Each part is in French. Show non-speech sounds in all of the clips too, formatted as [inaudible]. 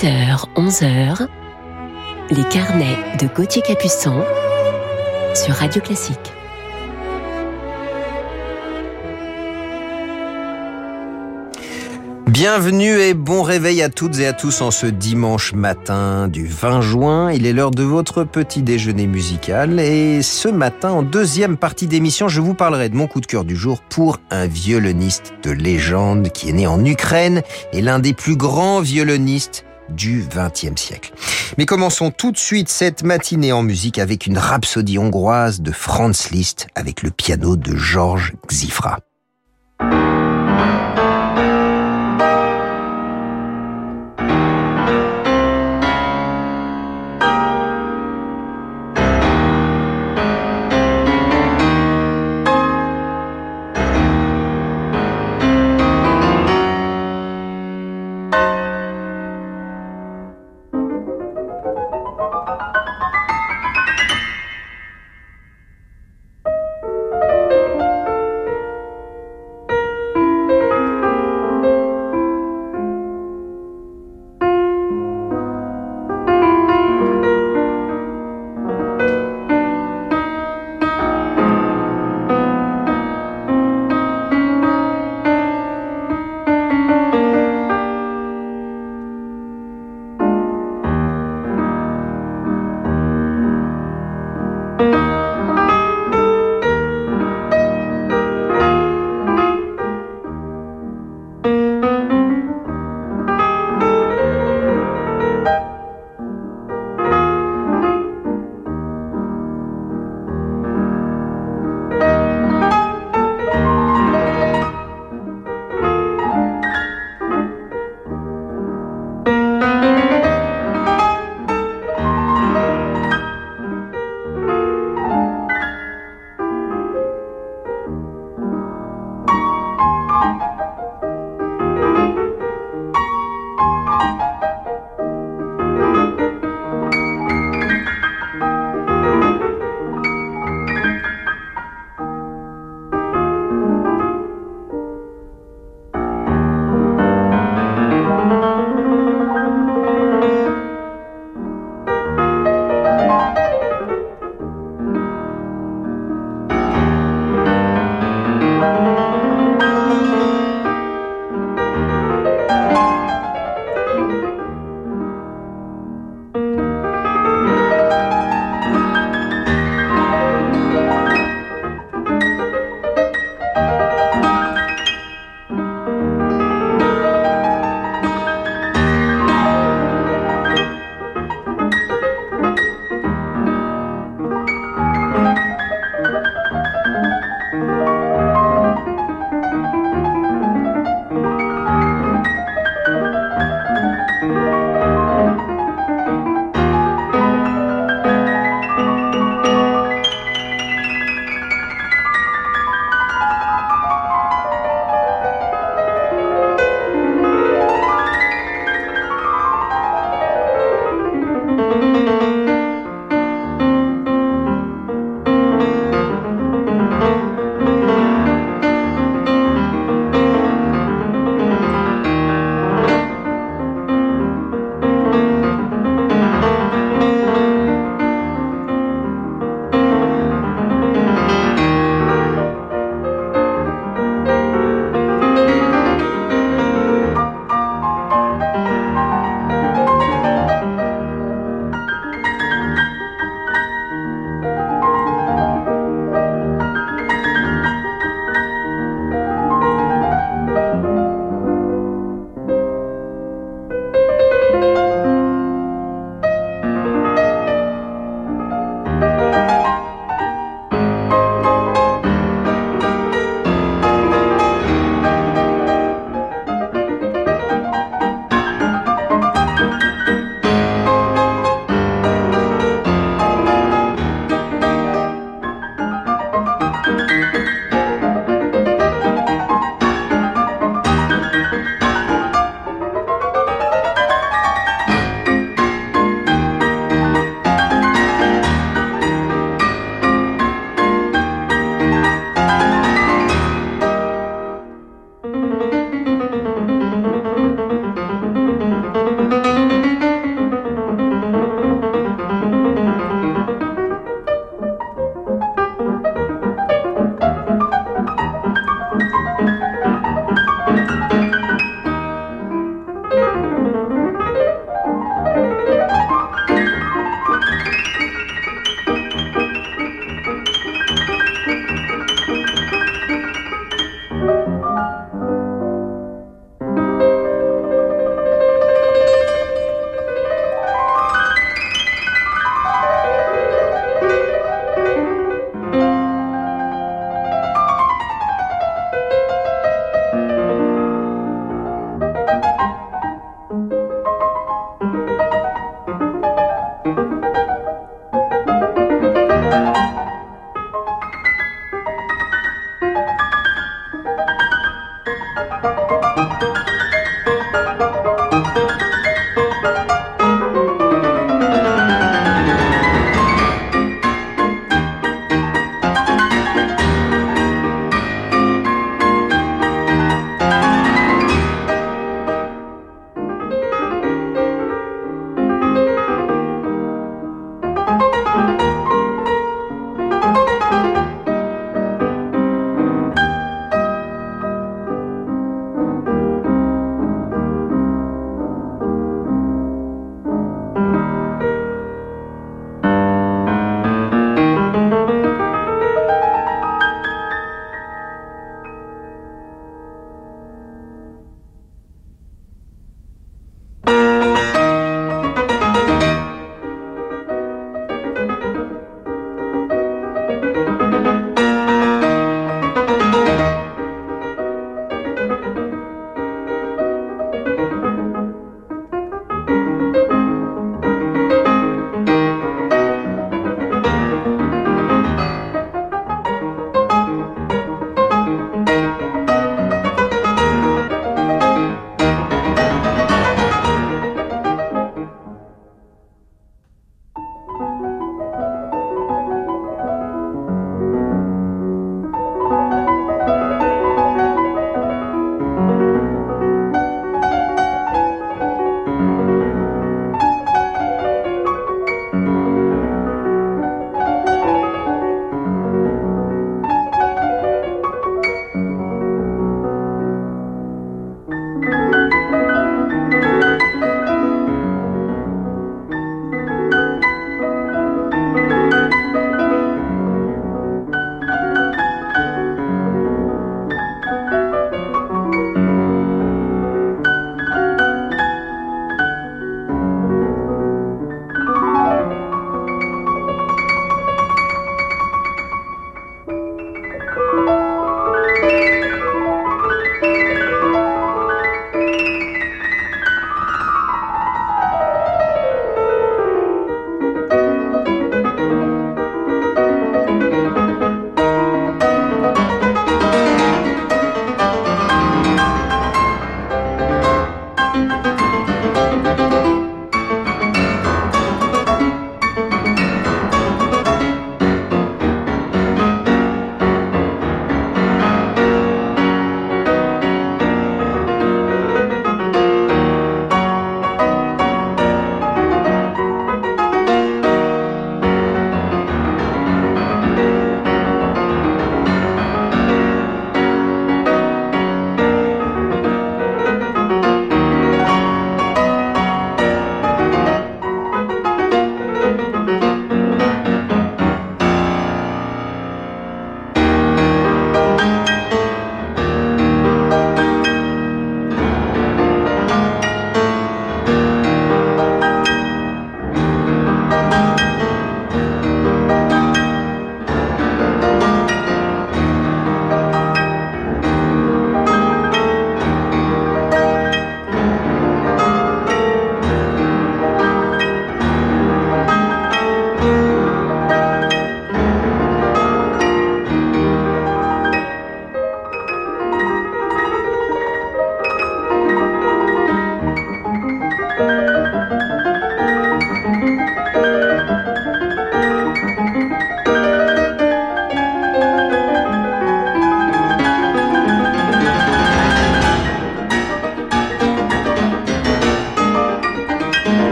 10h, 11h, les carnets de Gauthier Capuçon sur Radio Classique. Bienvenue et bon réveil à toutes et à tous en ce dimanche matin du 20 juin. Il est l'heure de votre petit déjeuner musical et ce matin, en deuxième partie d'émission, je vous parlerai de mon coup de cœur du jour pour un violoniste de légende qui est né en Ukraine et l'un des plus grands violonistes du XXe siècle. Mais commençons tout de suite cette matinée en musique avec une rhapsodie hongroise de Franz Liszt avec le piano de Georges Xifra.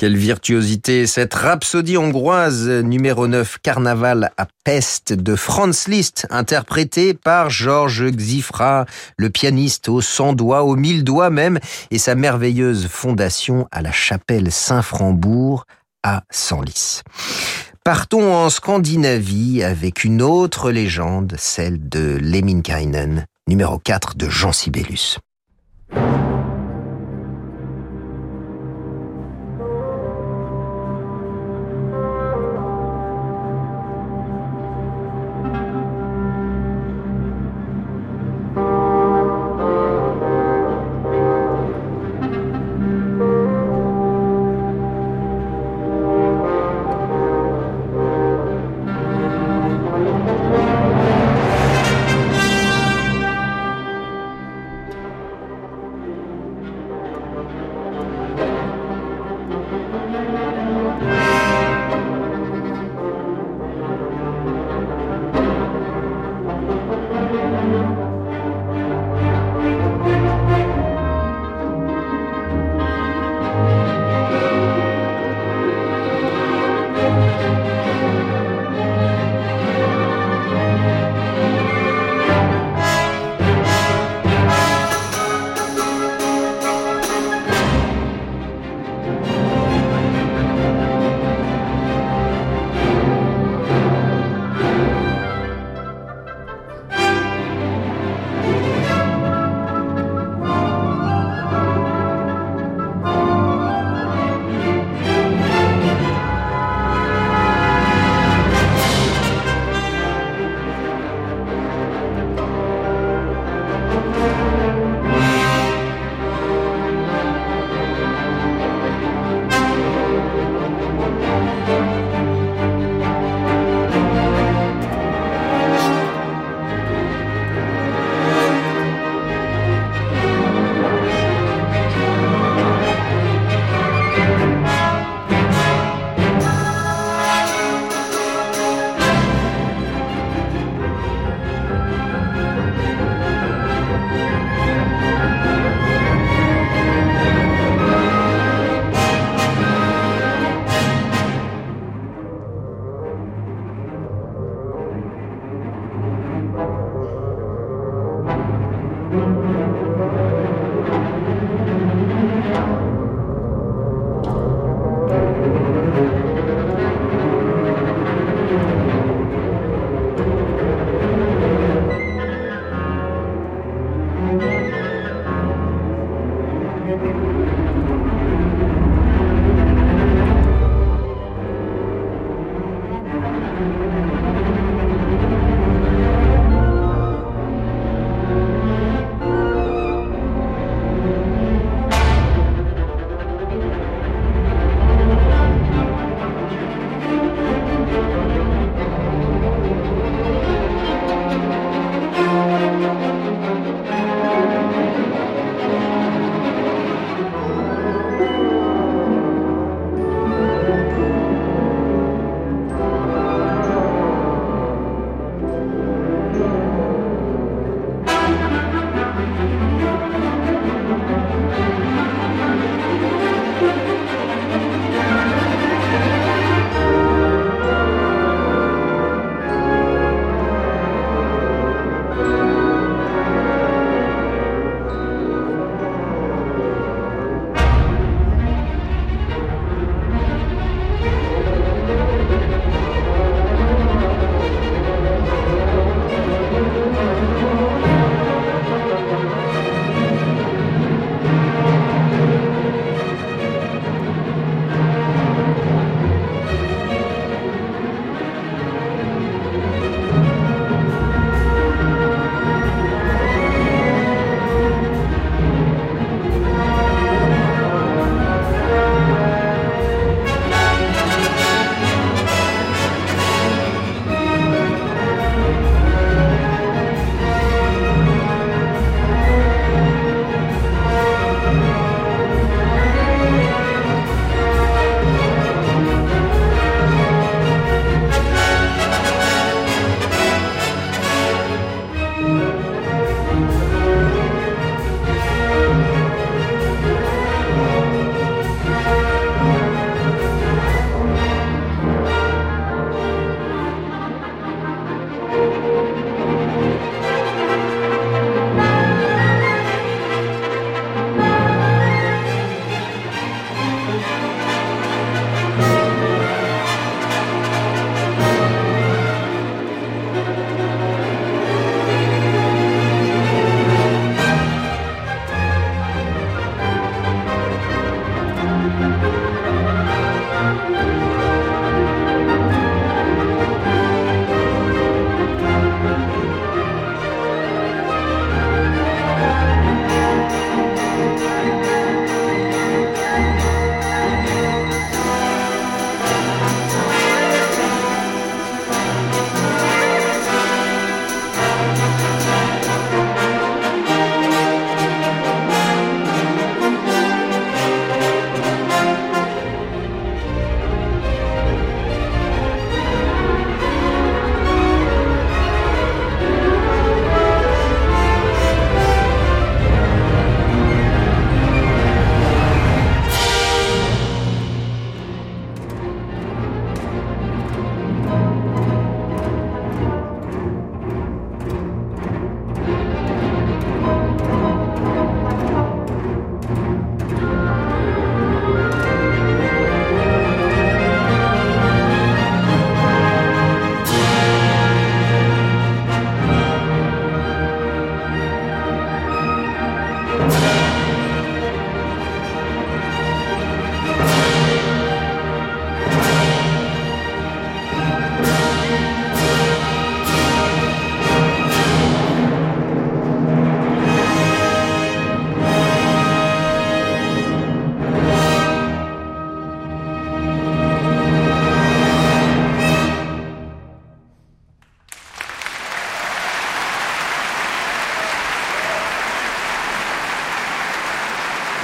Quelle virtuosité Cette rhapsodie hongroise numéro 9, Carnaval à peste de Franz Liszt, interprétée par Georges Xifra, le pianiste aux 100 doigts, aux 1000 doigts même, et sa merveilleuse fondation à la chapelle Saint-Frambourg à Senlis. Partons en Scandinavie avec une autre légende, celle de Lemminkainen, numéro 4 de Jean Sibelius.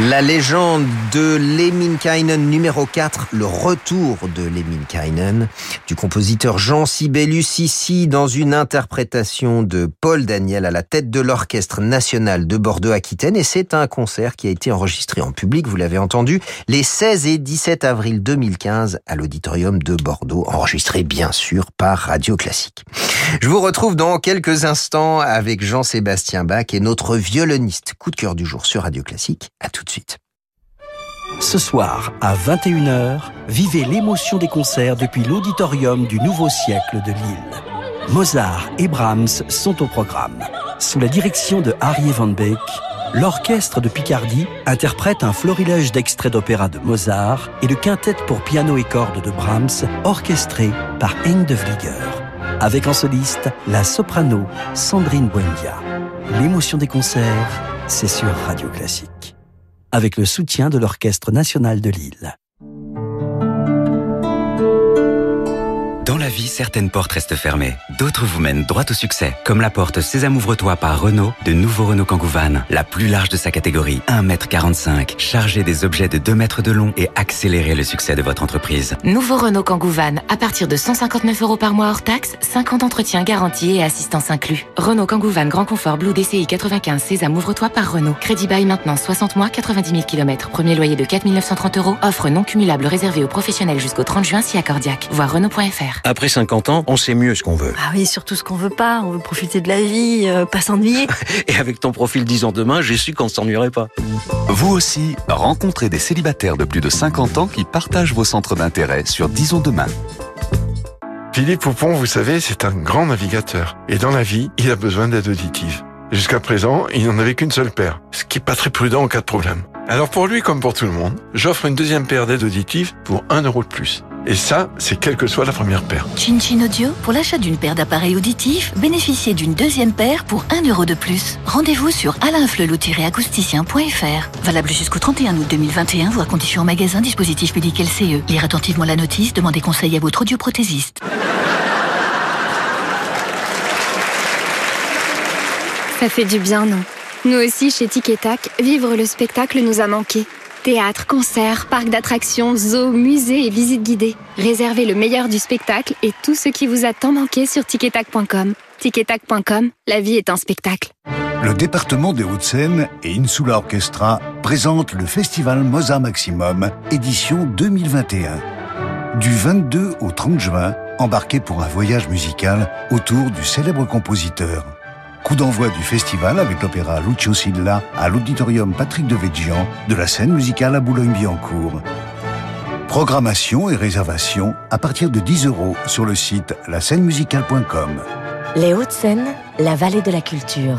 La légende de Lemminkainen numéro 4, le retour de Lemminkainen, du compositeur Jean Sibelius ici dans une interprétation de Paul Daniel à la tête de l'Orchestre National de Bordeaux-Aquitaine et c'est un concert qui a été enregistré en public, vous l'avez entendu, les 16 et 17 avril 2015 à l'auditorium de Bordeaux, enregistré bien sûr par Radio Classique. Je vous retrouve dans quelques instants avec Jean-Sébastien Bach et notre violoniste coup de cœur du jour sur Radio Classique. À tout de suite. Ce soir, à 21h, vivez l'émotion des concerts depuis l'auditorium du Nouveau Siècle de Lille. Mozart et Brahms sont au programme. Sous la direction de Harry Van Beek, l'orchestre de Picardie interprète un florilège d'extraits d'opéra de Mozart et le quintet pour piano et cordes de Brahms, orchestré par Hein de Vlieger. Avec en soliste la soprano Sandrine Buendia. L'émotion des concerts, c'est sur Radio Classique avec le soutien de l'Orchestre national de Lille. Dans la vie, certaines portes restent fermées, d'autres vous mènent droit au succès, comme la porte Sésame ouvre-toi par Renault de nouveau Renault Kangoo la plus large de sa catégorie, 1m45, chargée des objets de 2 mètres de long et accélérer le succès de votre entreprise. Nouveau Renault Kangoo à partir de 159 euros par mois hors taxe, 50 entretiens garantis et assistance inclus. Renault Kangoo Grand Confort Blue DCI 95 Sésame ouvre-toi par Renault. Crédit bail maintenant 60 mois, 90 000 km. Premier loyer de 4 930 euros. Offre non cumulable réservée aux professionnels jusqu'au 30 juin si accordiaque. Voir Renault.fr. Après 50 ans, on sait mieux ce qu'on veut. Ah oui, surtout ce qu'on veut pas. On veut profiter de la vie, euh, pas s'ennuyer. [laughs] Et avec ton profil 10 ans demain, j'ai su qu'on ne s'ennuierait pas. Vous aussi, rencontrez des célibataires de plus de 50 ans qui partagent vos centres d'intérêt sur Disons demain. Philippe Poupon, vous savez, c'est un grand navigateur. Et dans la vie, il a besoin d'aide auditive. Jusqu'à présent, il n'en avait qu'une seule paire, ce qui n'est pas très prudent en cas de problème. Alors pour lui, comme pour tout le monde, j'offre une deuxième paire d'aides auditives pour 1 euro de plus. Et ça, c'est quelle que soit la première paire. Chin Chin Audio, pour l'achat d'une paire d'appareils auditifs, bénéficiez d'une deuxième paire pour 1 euro de plus. Rendez-vous sur alainflelou-acousticien.fr. Valable jusqu'au 31 août 2021, voire conditions en magasin, dispositif public LCE. Lire attentivement la notice, demandez conseil à votre audioprothésiste. Ça fait du bien, non? Nous aussi, chez Tic Tac, vivre le spectacle nous a manqué. Théâtre, concerts, parcs d'attractions, zoos, musées et visites guidées. Réservez le meilleur du spectacle et tout ce qui vous a tant manqué sur ticketac.com. Ticketac.com, la vie est un spectacle. Le département des Hauts-de-Seine et Insula Orchestra présentent le festival Mozart Maximum, édition 2021. Du 22 au 30 juin, embarquez pour un voyage musical autour du célèbre compositeur. Coup d'envoi du festival avec l'opéra Lucio Silla à l'auditorium Patrick de de la scène musicale à Boulogne-Billancourt. Programmation et réservation à partir de 10 euros sur le site musicale.com. Les Hauts-de-Seine, la vallée de la culture.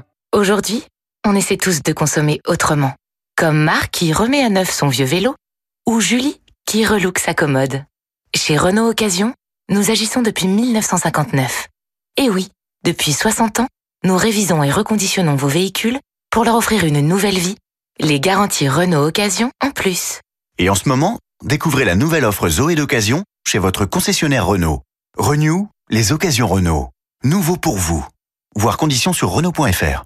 Aujourd'hui, on essaie tous de consommer autrement. Comme Marc qui remet à neuf son vieux vélo ou Julie qui relook sa commode. Chez Renault Occasion, nous agissons depuis 1959. Et oui, depuis 60 ans, nous révisons et reconditionnons vos véhicules pour leur offrir une nouvelle vie, les garanties Renault Occasion en plus. Et en ce moment, découvrez la nouvelle offre Zoé d'occasion chez votre concessionnaire Renault. Renew, les occasions Renault. Nouveau pour vous. Voir conditions sur Renault.fr.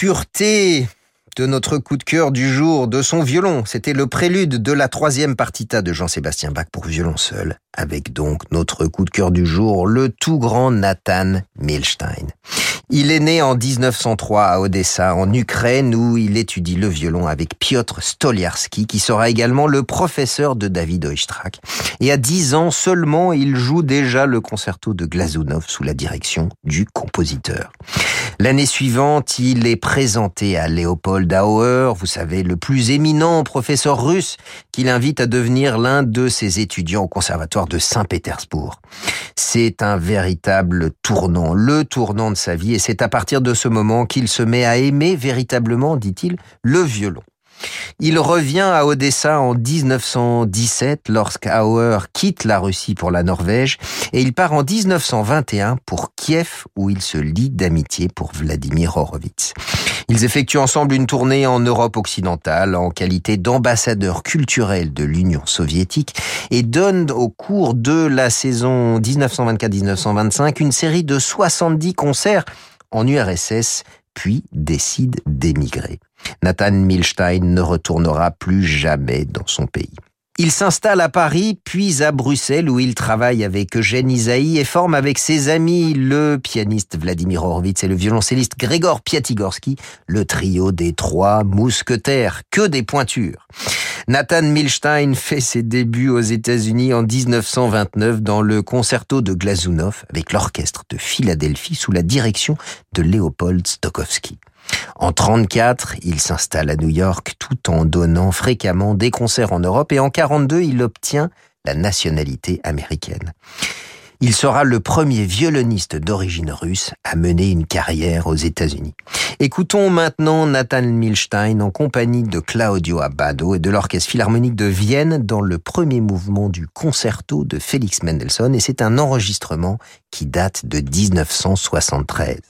Pureté de notre coup de cœur du jour, de son violon. C'était le prélude de la troisième partita de Jean-Sébastien Bach pour violon seul, avec donc notre coup de cœur du jour, le tout grand Nathan Milstein. Il est né en 1903 à Odessa, en Ukraine, où il étudie le violon avec Piotr Stoliarski, qui sera également le professeur de David Oistrakh. Et à 10 ans seulement, il joue déjà le concerto de Glazunov sous la direction du compositeur. L'année suivante, il est présenté à Léopold Auer, vous savez, le plus éminent professeur russe, qu'il invite à devenir l'un de ses étudiants au conservatoire de Saint-Pétersbourg. C'est un véritable tournant, le tournant de sa vie, c'est à partir de ce moment qu'il se met à aimer véritablement, dit-il, le violon. Il revient à Odessa en 1917 lorsqu'Auer quitte la Russie pour la Norvège et il part en 1921 pour Kiev où il se lie d'amitié pour Vladimir Horowitz. Ils effectuent ensemble une tournée en Europe occidentale en qualité d'ambassadeur culturel de l'Union soviétique et donnent au cours de la saison 1924-1925 une série de 70 concerts en URSS puis décide d'émigrer. Nathan Milstein ne retournera plus jamais dans son pays. Il s'installe à Paris, puis à Bruxelles, où il travaille avec Eugène Isaïe et forme avec ses amis le pianiste Vladimir Horowitz et le violoncelliste Grégor Piatigorsky, le trio des trois mousquetaires, que des pointures. Nathan Milstein fait ses débuts aux États-Unis en 1929 dans le concerto de Glazunov avec l'orchestre de Philadelphie sous la direction de Léopold Stokowski. En 34, il s'installe à New York tout en donnant fréquemment des concerts en Europe et en 42, il obtient la nationalité américaine. Il sera le premier violoniste d'origine russe à mener une carrière aux États-Unis. Écoutons maintenant Nathan Milstein en compagnie de Claudio Abbado et de l'Orchestre Philharmonique de Vienne dans le premier mouvement du concerto de Félix Mendelssohn et c'est un enregistrement qui date de 1973.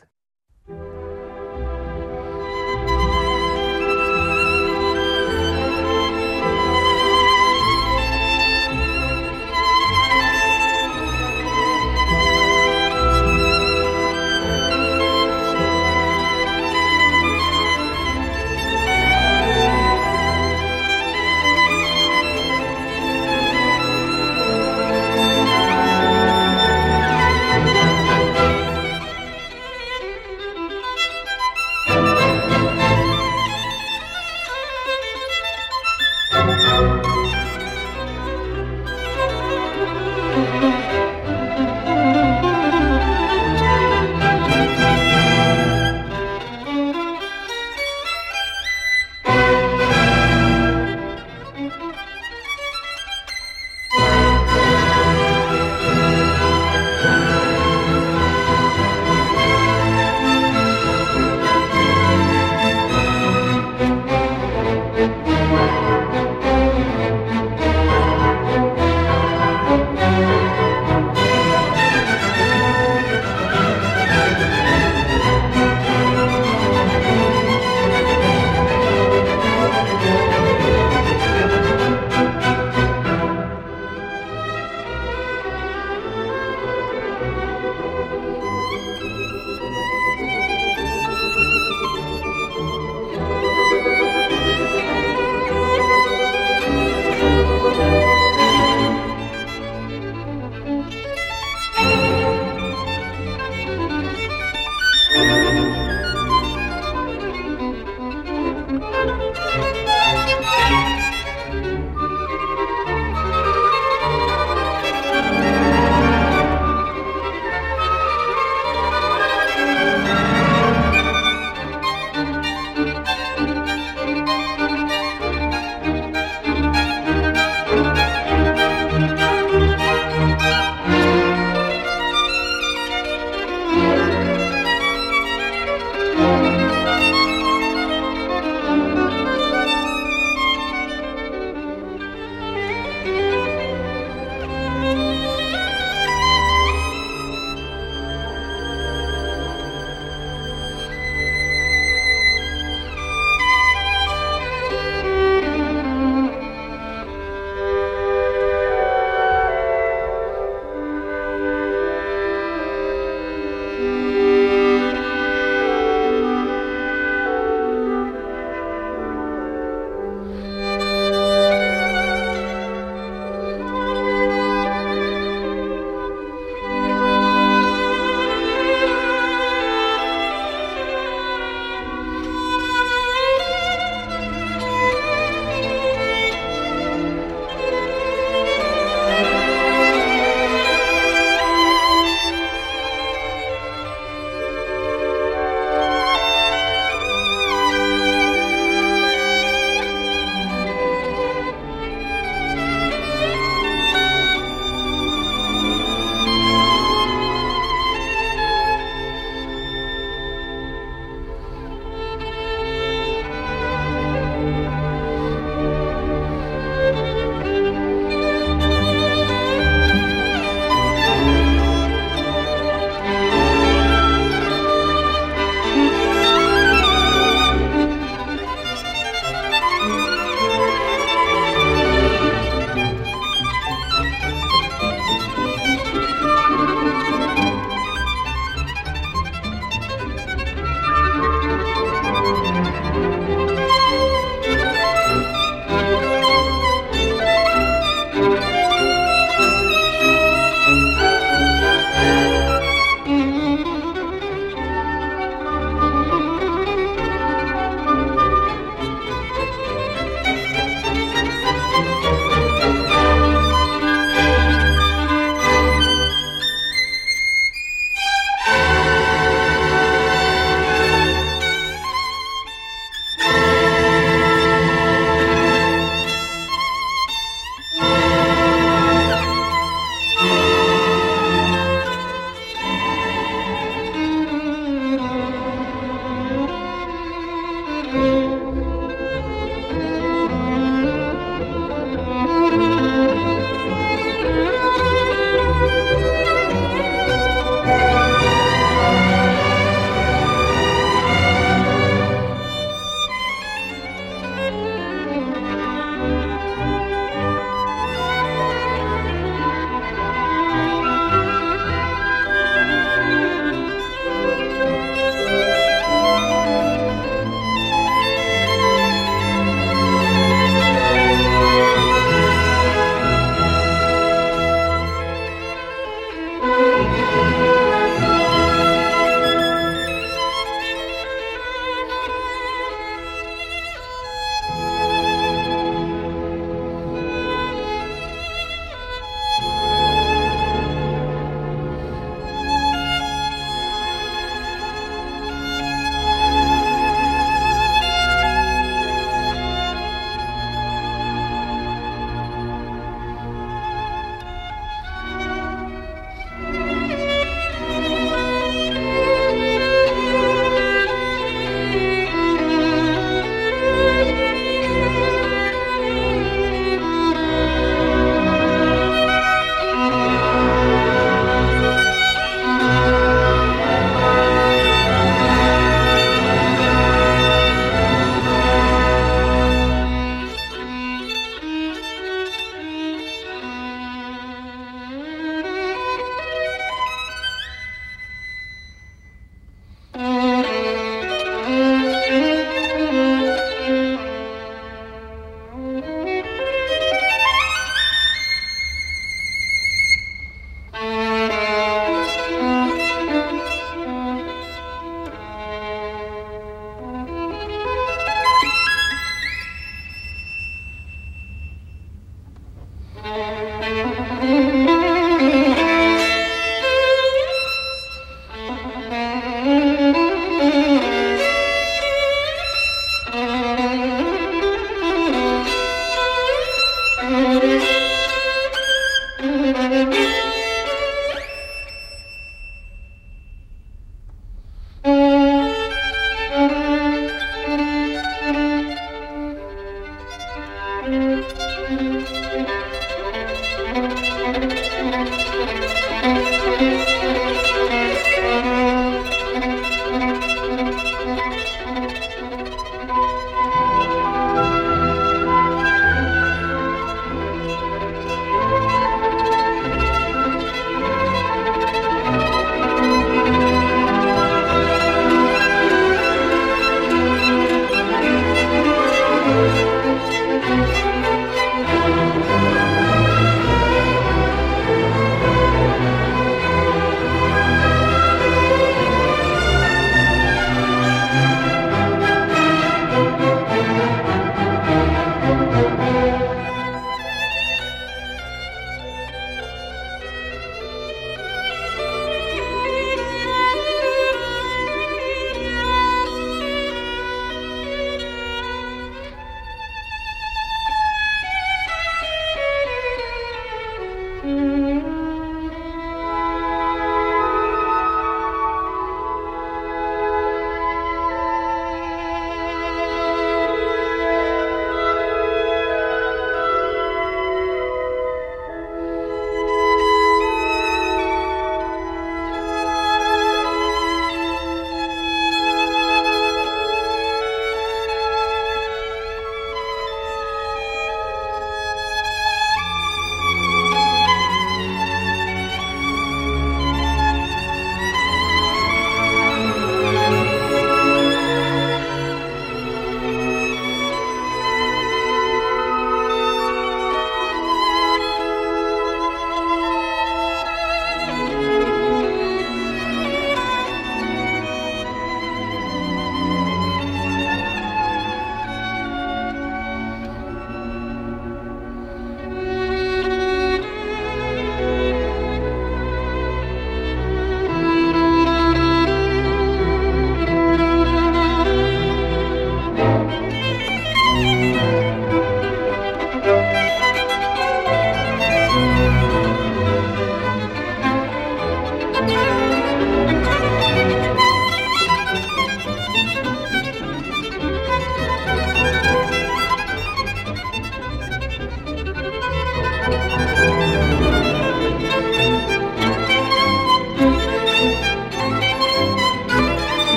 Música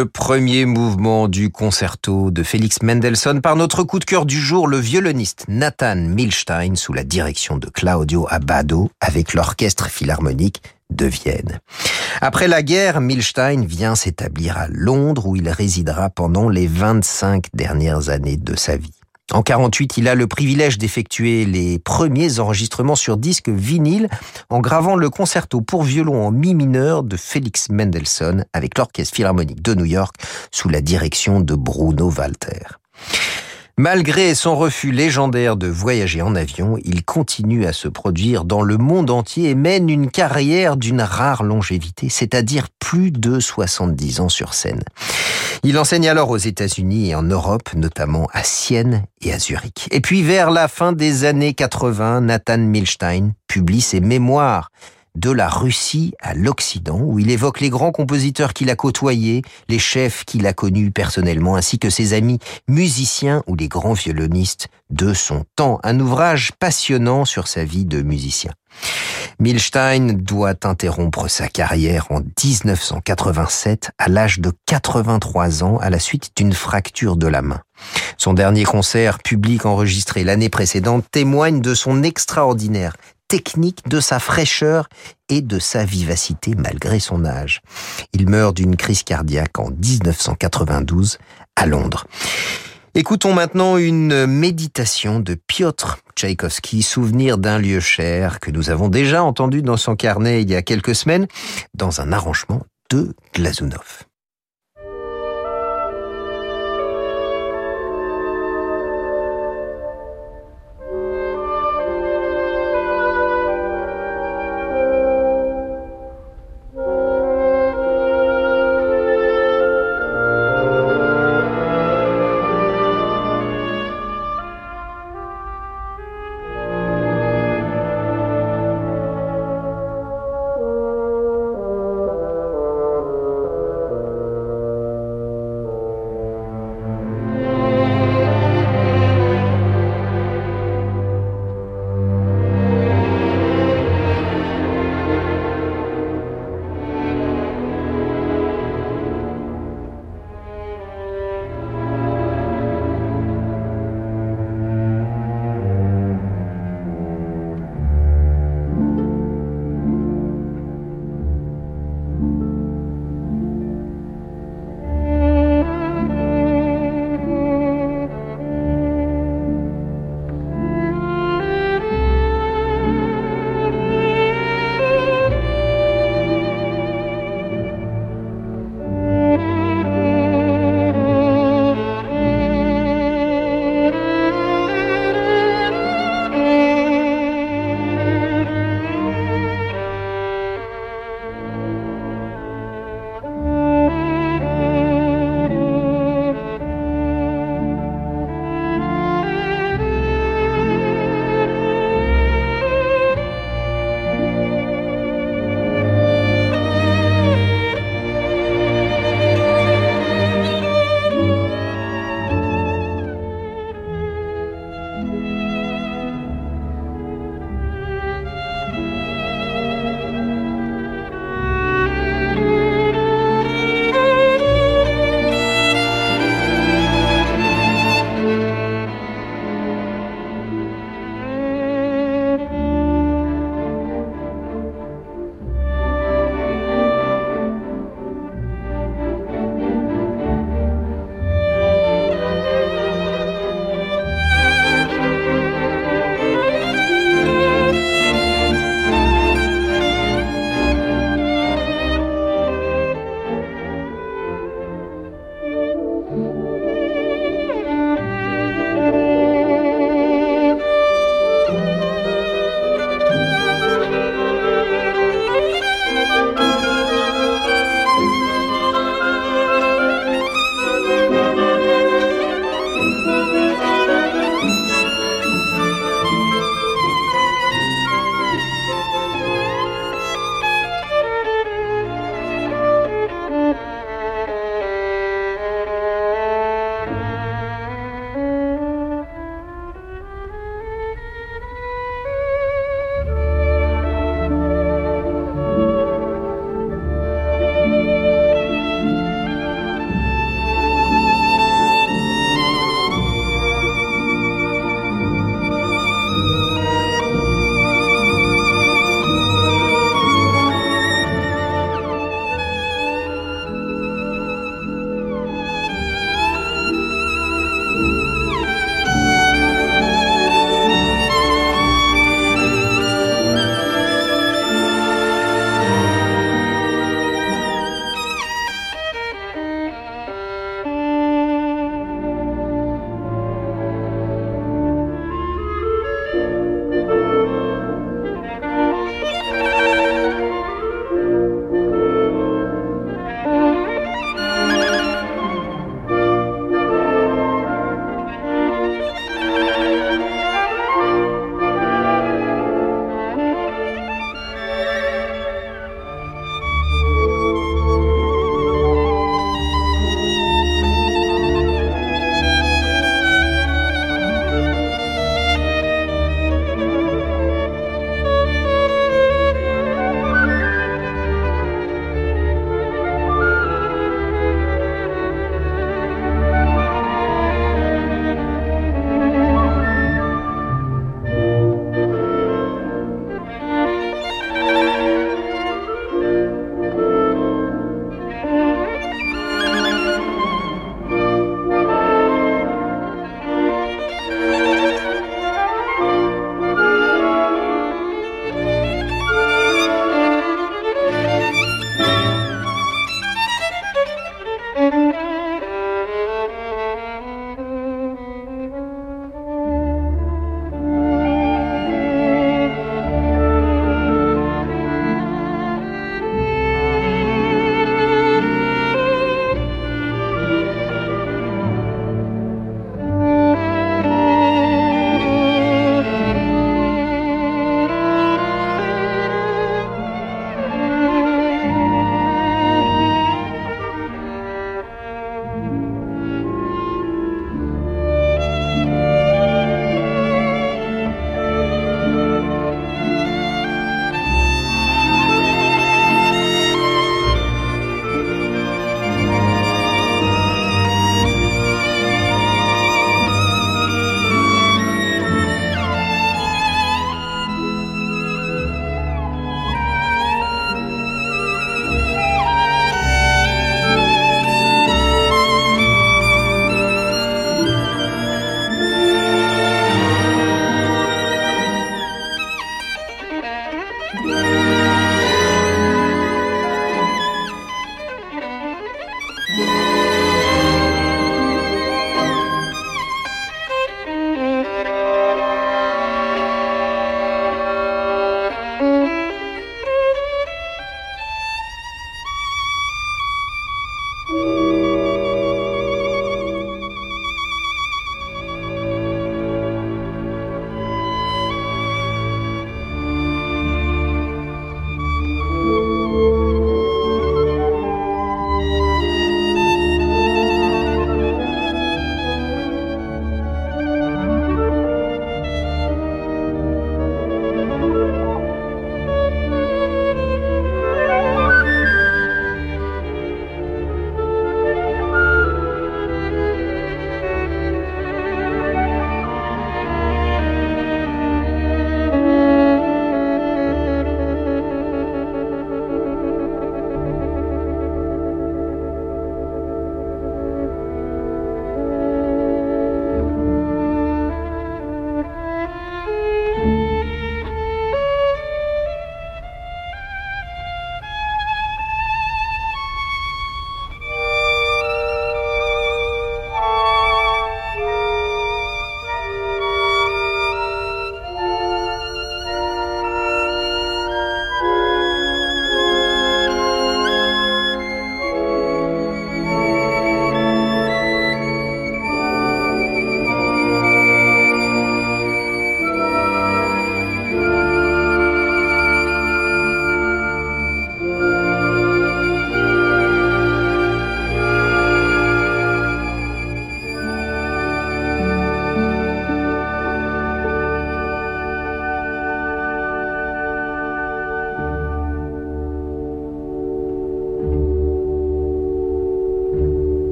Le premier mouvement du concerto de Félix Mendelssohn par notre coup de cœur du jour, le violoniste Nathan Milstein sous la direction de Claudio Abbado avec l'orchestre philharmonique de Vienne. Après la guerre, Milstein vient s'établir à Londres où il résidera pendant les 25 dernières années de sa vie. En 48, il a le privilège d'effectuer les premiers enregistrements sur disque vinyle en gravant le concerto pour violon en mi mineur de Félix Mendelssohn avec l'Orchestre Philharmonique de New York sous la direction de Bruno Walter. Malgré son refus légendaire de voyager en avion, il continue à se produire dans le monde entier et mène une carrière d'une rare longévité, c'est-à-dire plus de 70 ans sur scène. Il enseigne alors aux États-Unis et en Europe, notamment à Sienne et à Zurich. Et puis vers la fin des années 80, Nathan Milstein publie ses mémoires de la Russie à l'Occident, où il évoque les grands compositeurs qu'il a côtoyés, les chefs qu'il a connus personnellement, ainsi que ses amis musiciens ou les grands violonistes de son temps. Un ouvrage passionnant sur sa vie de musicien. Milstein doit interrompre sa carrière en 1987 à l'âge de 83 ans à la suite d'une fracture de la main. Son dernier concert public enregistré l'année précédente témoigne de son extraordinaire technique, de sa fraîcheur et de sa vivacité malgré son âge. Il meurt d'une crise cardiaque en 1992 à Londres. Écoutons maintenant une méditation de Piotr Tchaïkovski, souvenir d'un lieu cher que nous avons déjà entendu dans son carnet il y a quelques semaines, dans un arrangement de Glazunov.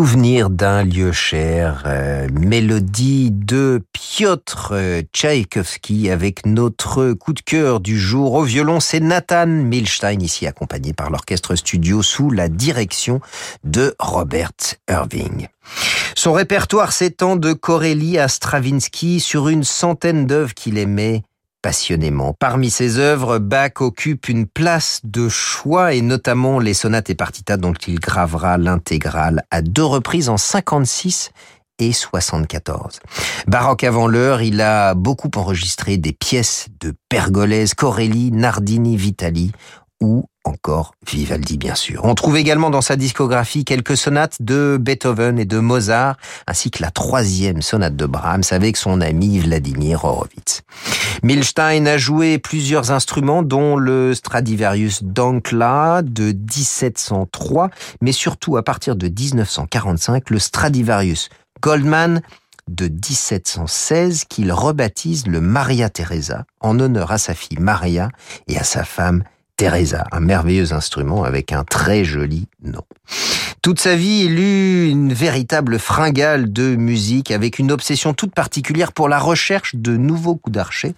Souvenir d'un lieu cher, euh, mélodie de Piotr Tchaïkovski avec notre coup de cœur du jour au violon, c'est Nathan Milstein ici accompagné par l'orchestre studio sous la direction de Robert Irving. Son répertoire s'étend de Corelli à Stravinsky sur une centaine d'œuvres qu'il aimait passionnément. Parmi ses œuvres, Bach occupe une place de choix et notamment les sonates et partitas dont il gravera l'intégrale à deux reprises en 56 et 74. Baroque avant l'heure, il a beaucoup enregistré des pièces de Pergolèse, Corelli, Nardini, Vitali ou encore Vivaldi bien sûr. On trouve également dans sa discographie quelques sonates de Beethoven et de Mozart, ainsi que la troisième sonate de Brahms avec son ami Vladimir Horowitz. Milstein a joué plusieurs instruments dont le Stradivarius Dankla de 1703, mais surtout à partir de 1945 le Stradivarius Goldman de 1716 qu'il rebaptise le Maria Teresa en honneur à sa fille Maria et à sa femme Teresa, un merveilleux instrument avec un très joli nom. Toute sa vie, il eut une véritable fringale de musique avec une obsession toute particulière pour la recherche de nouveaux coups d'archet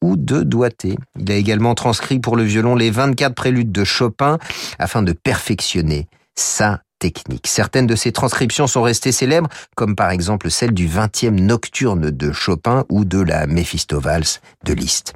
ou de doigté. Il a également transcrit pour le violon les 24 préludes de Chopin afin de perfectionner sa technique. Certaines de ces transcriptions sont restées célèbres, comme par exemple celle du 20e nocturne de Chopin ou de la Méphistovals de Liszt.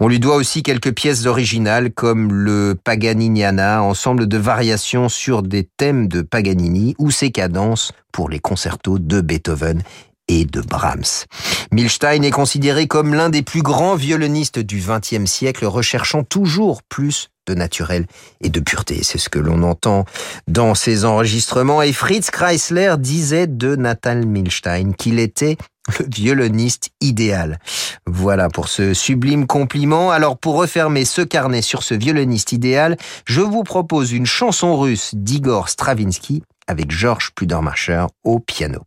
On lui doit aussi quelques pièces originales comme le Paganiniana, ensemble de variations sur des thèmes de Paganini ou ses cadences pour les concertos de Beethoven et de Brahms. Milstein est considéré comme l'un des plus grands violonistes du XXe siècle, recherchant toujours plus de naturel et de pureté. C'est ce que l'on entend dans ses enregistrements. Et Fritz Kreisler disait de Nathan Milstein qu'il était le violoniste idéal. Voilà pour ce sublime compliment. Alors pour refermer ce carnet sur ce violoniste idéal, je vous propose une chanson russe d'Igor Stravinsky avec Georges Pludermacher au piano.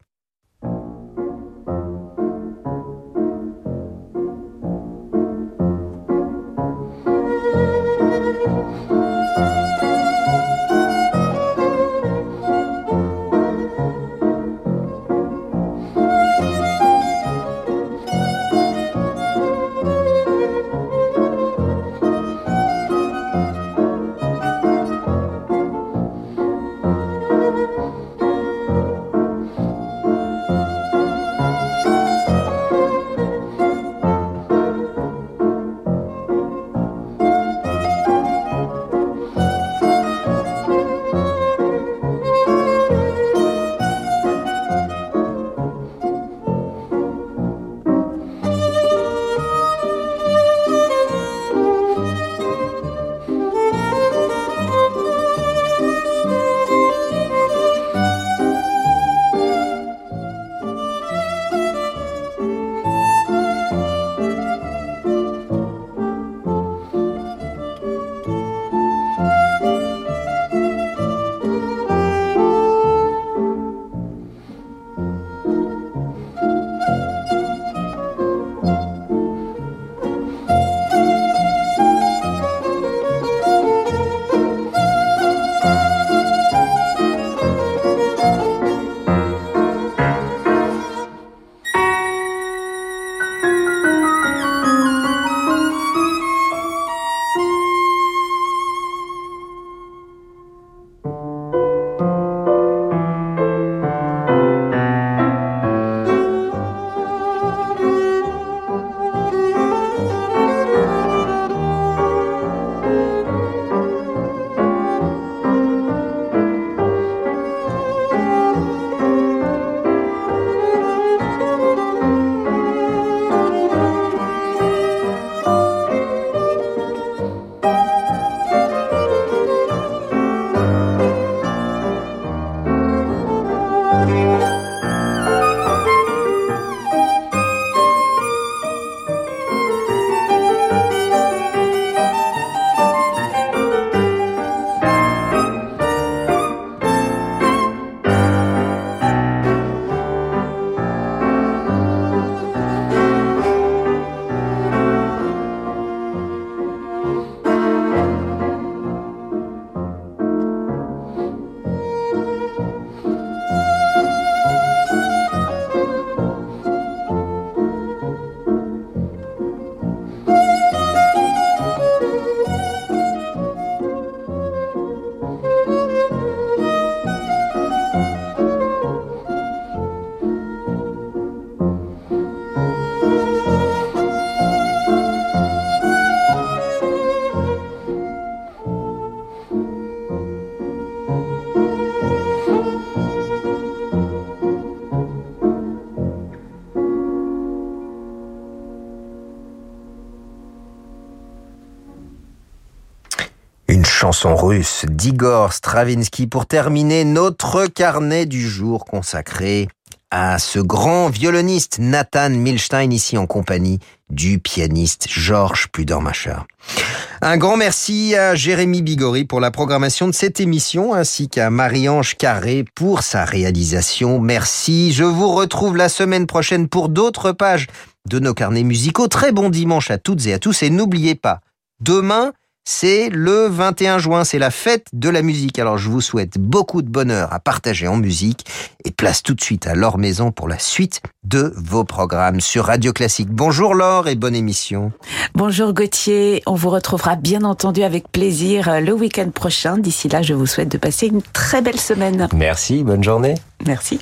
Chanson russe d'Igor Stravinsky pour terminer notre carnet du jour consacré à ce grand violoniste Nathan Milstein ici en compagnie du pianiste Georges Pudermacher. Un grand merci à Jérémy Bigori pour la programmation de cette émission ainsi qu'à Marie-Ange Carré pour sa réalisation. Merci. Je vous retrouve la semaine prochaine pour d'autres pages de nos carnets musicaux. Très bon dimanche à toutes et à tous et n'oubliez pas, demain, c'est le 21 juin, c'est la fête de la musique. Alors je vous souhaite beaucoup de bonheur à partager en musique et place tout de suite à Laure Maison pour la suite de vos programmes sur Radio Classique. Bonjour Laure et bonne émission. Bonjour Gauthier, on vous retrouvera bien entendu avec plaisir le week-end prochain. D'ici là, je vous souhaite de passer une très belle semaine. Merci, bonne journée. Merci.